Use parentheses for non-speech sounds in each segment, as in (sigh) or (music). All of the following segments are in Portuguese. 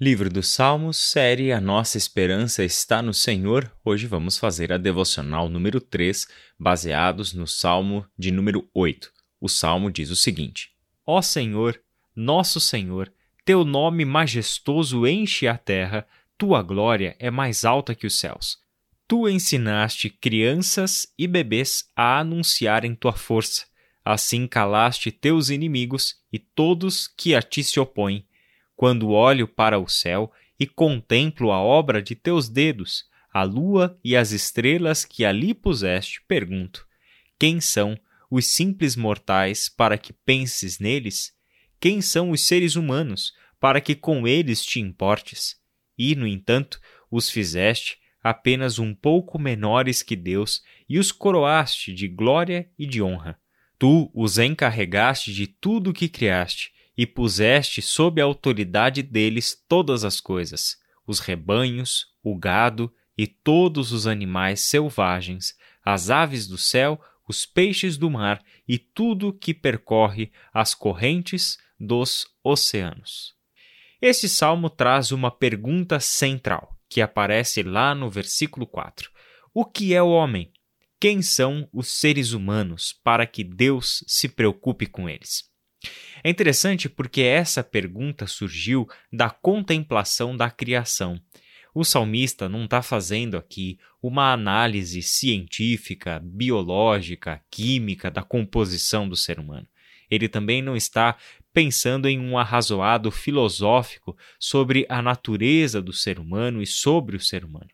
Livro dos Salmos, série A Nossa Esperança está no Senhor. Hoje vamos fazer a devocional número 3, baseados no Salmo de número 8. O Salmo diz o seguinte: Ó Senhor, nosso Senhor, teu nome majestoso enche a terra, tua glória é mais alta que os céus. Tu ensinaste crianças e bebês a anunciarem tua força. Assim calaste teus inimigos e todos que a ti se opõem quando olho para o céu e contemplo a obra de teus dedos, a lua e as estrelas que ali puseste, pergunto: quem são os simples mortais para que penses neles? Quem são os seres humanos para que com eles te importes? E, no entanto, os fizeste apenas um pouco menores que Deus e os coroaste de glória e de honra. Tu os encarregaste de tudo o que criaste e puseste sob a autoridade deles todas as coisas, os rebanhos, o gado e todos os animais selvagens, as aves do céu, os peixes do mar e tudo que percorre as correntes dos oceanos. Este salmo traz uma pergunta central, que aparece lá no versículo 4. O que é o homem? Quem são os seres humanos para que Deus se preocupe com eles? É interessante porque essa pergunta surgiu da contemplação da criação. O salmista não está fazendo aqui uma análise científica, biológica, química da composição do ser humano. Ele também não está pensando em um arrazoado filosófico sobre a natureza do ser humano e sobre o ser humano.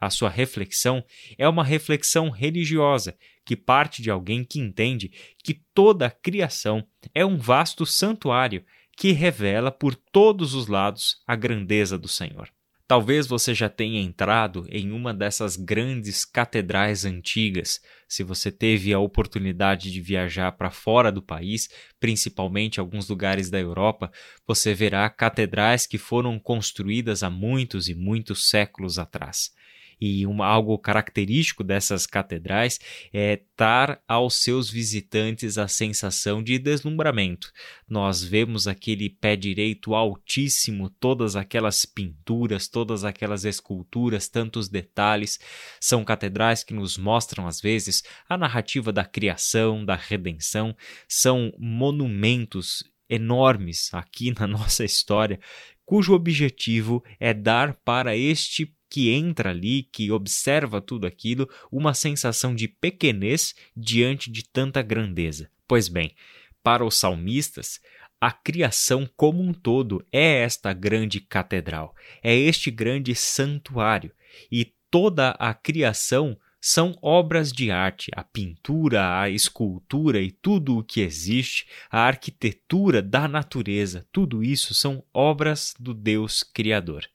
A sua reflexão é uma reflexão religiosa que parte de alguém que entende que toda a criação é um vasto santuário que revela por todos os lados a grandeza do Senhor. Talvez você já tenha entrado em uma dessas grandes catedrais antigas, se você teve a oportunidade de viajar para fora do país, principalmente alguns lugares da Europa, você verá catedrais que foram construídas há muitos e muitos séculos atrás. E uma, algo característico dessas catedrais é dar aos seus visitantes a sensação de deslumbramento. Nós vemos aquele pé direito altíssimo, todas aquelas pinturas, todas aquelas esculturas, tantos detalhes. São catedrais que nos mostram, às vezes, a narrativa da criação, da redenção. São monumentos enormes aqui (laughs) na nossa história, cujo objetivo é dar para este que entra ali, que observa tudo aquilo, uma sensação de pequenez diante de tanta grandeza. Pois bem, para os salmistas, a criação como um todo é esta grande catedral, é este grande santuário, e toda a criação são obras de arte, a pintura, a escultura e tudo o que existe, a arquitetura da natureza, tudo isso são obras do Deus Criador.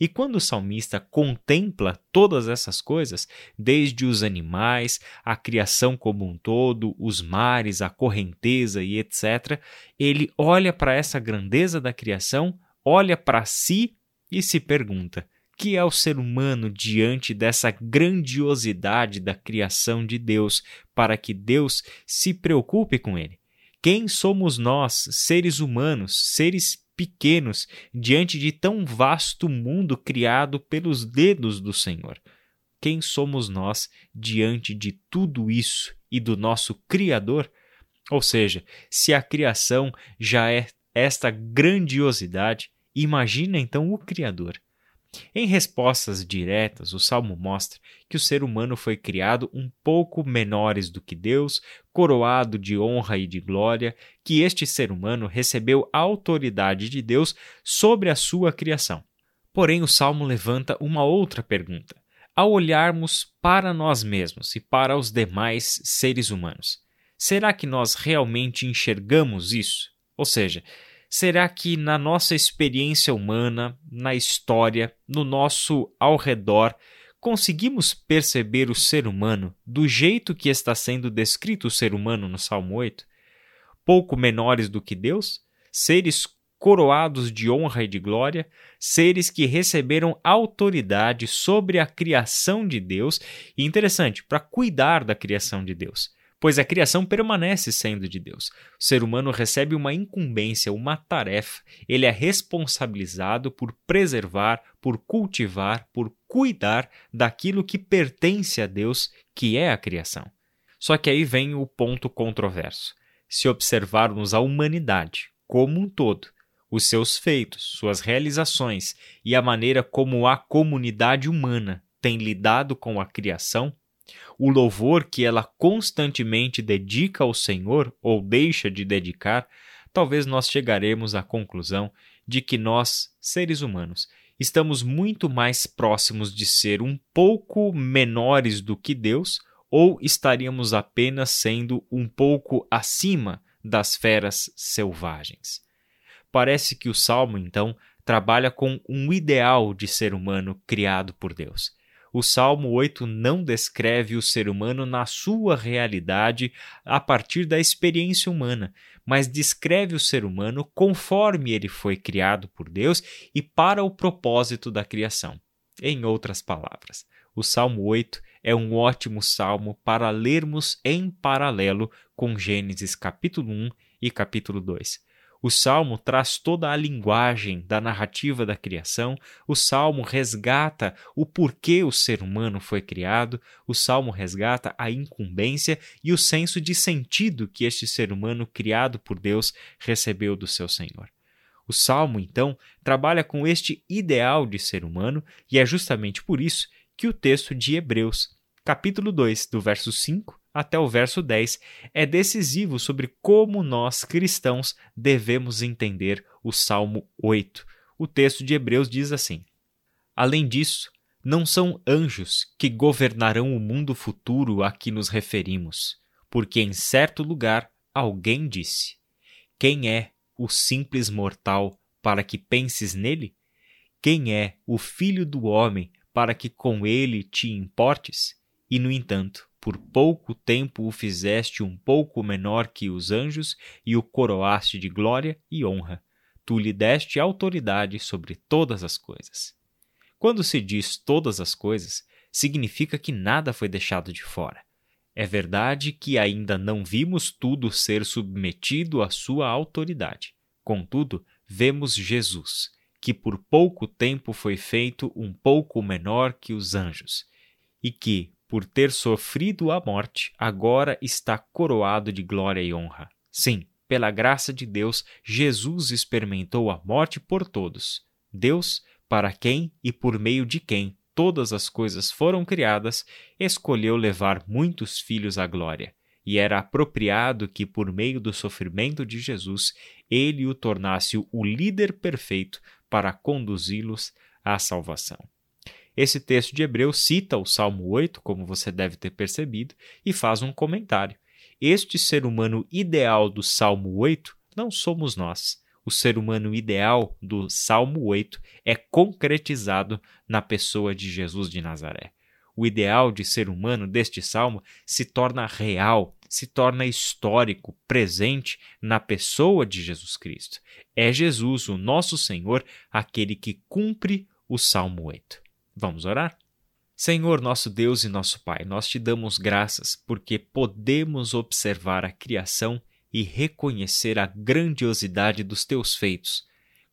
E quando o salmista contempla todas essas coisas, desde os animais, a criação como um todo, os mares, a correnteza e etc., ele olha para essa grandeza da criação, olha para si e se pergunta: que é o ser humano diante dessa grandiosidade da criação de Deus, para que Deus se preocupe com ele? Quem somos nós, seres humanos, seres pequenos diante de tão vasto mundo criado pelos dedos do Senhor. Quem somos nós diante de tudo isso e do nosso Criador? Ou seja, se a criação já é esta grandiosidade, imagina então o Criador. Em respostas diretas, o Salmo mostra que o ser humano foi criado um pouco menores do que Deus, coroado de honra e de glória, que este ser humano recebeu a autoridade de Deus sobre a sua criação. Porém, o Salmo levanta uma outra pergunta. Ao olharmos para nós mesmos e para os demais seres humanos, será que nós realmente enxergamos isso? Ou seja, Será que na nossa experiência humana, na história, no nosso ao redor, conseguimos perceber o ser humano do jeito que está sendo descrito o ser humano no Salmo 8? Pouco menores do que Deus? Seres coroados de honra e de glória, seres que receberam autoridade sobre a criação de Deus, e interessante, para cuidar da criação de Deus pois a criação permanece sendo de Deus. O ser humano recebe uma incumbência, uma tarefa, ele é responsabilizado por preservar, por cultivar, por cuidar daquilo que pertence a Deus, que é a criação. Só que aí vem o ponto controverso. Se observarmos a humanidade como um todo, os seus feitos, suas realizações e a maneira como a comunidade humana tem lidado com a criação, o louvor que ela constantemente dedica ao Senhor ou deixa de dedicar, talvez nós chegaremos à conclusão de que nós, seres humanos, estamos muito mais próximos de ser um pouco menores do que Deus ou estaríamos apenas sendo um pouco acima das feras selvagens. Parece que o salmo, então, trabalha com um ideal de ser humano criado por Deus. O Salmo 8 não descreve o ser humano na sua realidade a partir da experiência humana, mas descreve o ser humano conforme ele foi criado por Deus e para o propósito da criação. Em outras palavras, o Salmo 8 é um ótimo salmo para lermos em paralelo com Gênesis capítulo 1 e capítulo 2. O salmo traz toda a linguagem da narrativa da criação, o salmo resgata o porquê o ser humano foi criado, o salmo resgata a incumbência e o senso de sentido que este ser humano criado por Deus recebeu do seu Senhor. O salmo, então, trabalha com este ideal de ser humano e é justamente por isso que o texto de Hebreus, capítulo 2, do verso 5 até o verso 10 é decisivo sobre como nós cristãos devemos entender o Salmo 8. O texto de Hebreus diz assim: Além disso, não são anjos que governarão o mundo futuro a que nos referimos, porque em certo lugar alguém disse: Quem é o simples mortal para que penses nele? Quem é o filho do homem para que com ele te importes? E, no entanto, por pouco tempo o fizeste um pouco menor que os anjos e o coroaste de glória e honra. Tu lhe deste autoridade sobre todas as coisas. Quando se diz todas as coisas, significa que nada foi deixado de fora. É verdade que ainda não vimos tudo ser submetido à sua autoridade. Contudo, vemos Jesus, que por pouco tempo foi feito um pouco menor que os anjos, e que, por ter sofrido a morte, agora está coroado de glória e honra. Sim, pela graça de Deus, Jesus experimentou a morte por todos. Deus, para quem e por meio de quem todas as coisas foram criadas, escolheu levar muitos filhos à glória. E era apropriado que, por meio do sofrimento de Jesus, ele o tornasse o líder perfeito para conduzi-los à salvação. Esse texto de Hebreus cita o Salmo 8, como você deve ter percebido, e faz um comentário. Este ser humano ideal do Salmo 8 não somos nós. O ser humano ideal do Salmo 8 é concretizado na pessoa de Jesus de Nazaré. O ideal de ser humano deste salmo se torna real, se torna histórico, presente na pessoa de Jesus Cristo. É Jesus, o nosso Senhor, aquele que cumpre o Salmo 8. Vamos orar? Senhor, nosso Deus e nosso Pai, nós te damos graças porque podemos observar a criação e reconhecer a grandiosidade dos teus feitos.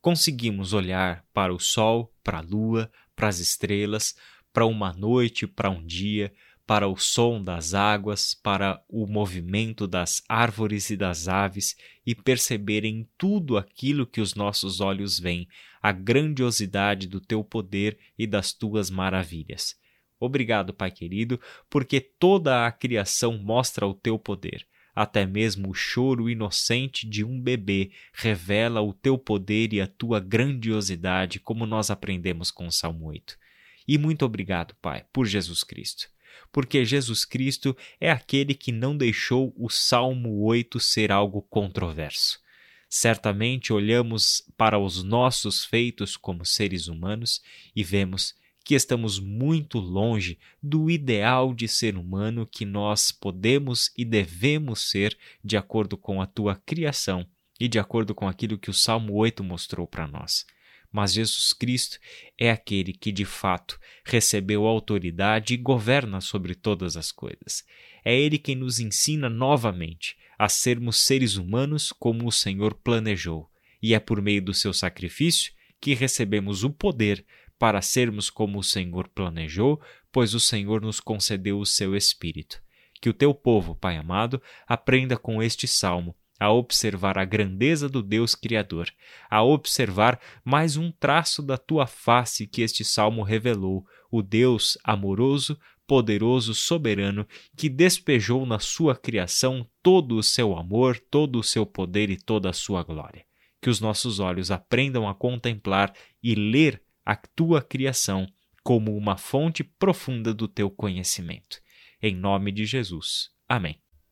Conseguimos olhar para o sol, para a lua, para as estrelas, para uma noite, para um dia, para o som das águas, para o movimento das árvores e das aves e perceber em tudo aquilo que os nossos olhos veem, a grandiosidade do teu poder e das tuas maravilhas. Obrigado, Pai querido, porque toda a criação mostra o teu poder. Até mesmo o choro inocente de um bebê revela o teu poder e a tua grandiosidade, como nós aprendemos com o Salmo 8. E muito obrigado, Pai, por Jesus Cristo porque Jesus Cristo é aquele que não deixou o Salmo 8 ser algo controverso. Certamente olhamos para os nossos feitos como seres humanos e vemos que estamos muito longe do ideal de ser humano que nós podemos e devemos ser de acordo com a tua criação e de acordo com aquilo que o Salmo 8 mostrou para nós mas Jesus Cristo é aquele que de fato recebeu autoridade e governa sobre todas as coisas. É Ele quem nos ensina novamente a sermos seres humanos como o Senhor planejou, e é por meio do seu sacrifício que recebemos o poder para sermos como o Senhor planejou, pois o Senhor nos concedeu o seu Espírito. Que o teu povo, Pai amado, aprenda com este salmo a observar a grandeza do Deus Criador, a observar mais um traço da tua face que este salmo revelou, o Deus amoroso, poderoso, soberano, que despejou na sua criação todo o seu amor, todo o seu poder e toda a sua glória. Que os nossos olhos aprendam a contemplar e ler a tua criação como uma fonte profunda do teu conhecimento. Em nome de Jesus. Amém.